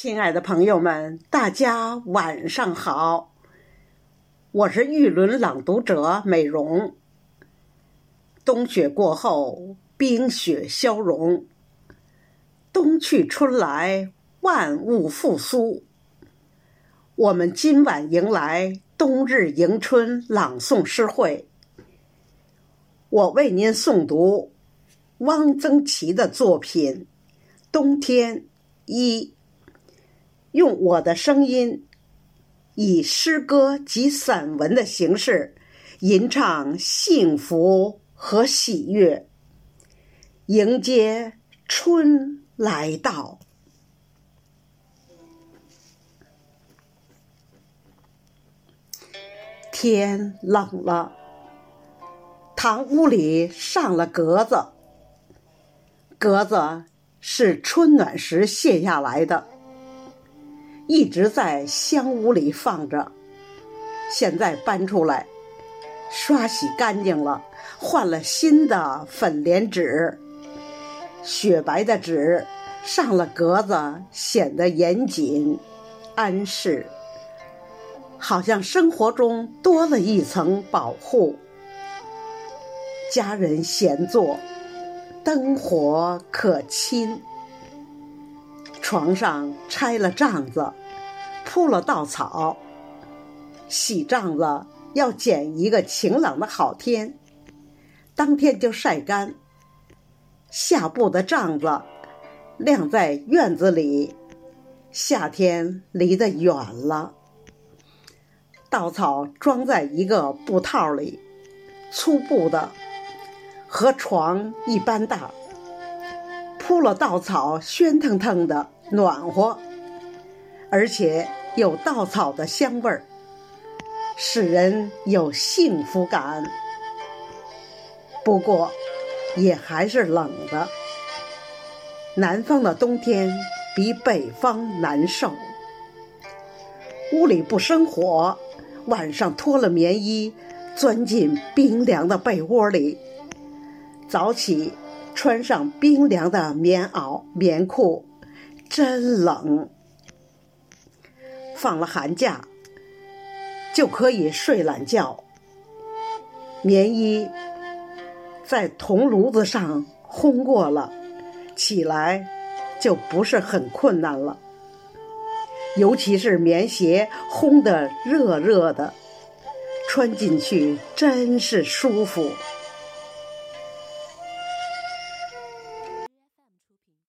亲爱的朋友们，大家晚上好，我是玉轮朗读者美容。冬雪过后，冰雪消融，冬去春来，万物复苏。我们今晚迎来冬日迎春朗诵诗会，我为您诵读汪曾祺的作品《冬天一》。用我的声音，以诗歌及散文的形式，吟唱幸福和喜悦，迎接春来到。天冷了，堂屋里上了格子，格子是春暖时卸下来的。一直在香屋里放着，现在搬出来，刷洗干净了，换了新的粉莲纸，雪白的纸上了格子，显得严谨、安适，好像生活中多了一层保护。家人闲坐，灯火可亲。床上拆了帐子，铺了稻草。洗帐子要拣一个晴朗的好天，当天就晒干。下布的帐子晾在院子里，夏天离得远了。稻草装在一个布套里，粗布的，和床一般大。铺了稻草，喧腾腾的。暖和，而且有稻草的香味儿，使人有幸福感。不过，也还是冷的。南方的冬天比北方难受。屋里不生火，晚上脱了棉衣，钻进冰凉的被窝里。早起，穿上冰凉的棉袄、棉裤。真冷，放了寒假就可以睡懒觉。棉衣在铜炉子上烘过了，起来就不是很困难了。尤其是棉鞋烘得热热的，穿进去真是舒服。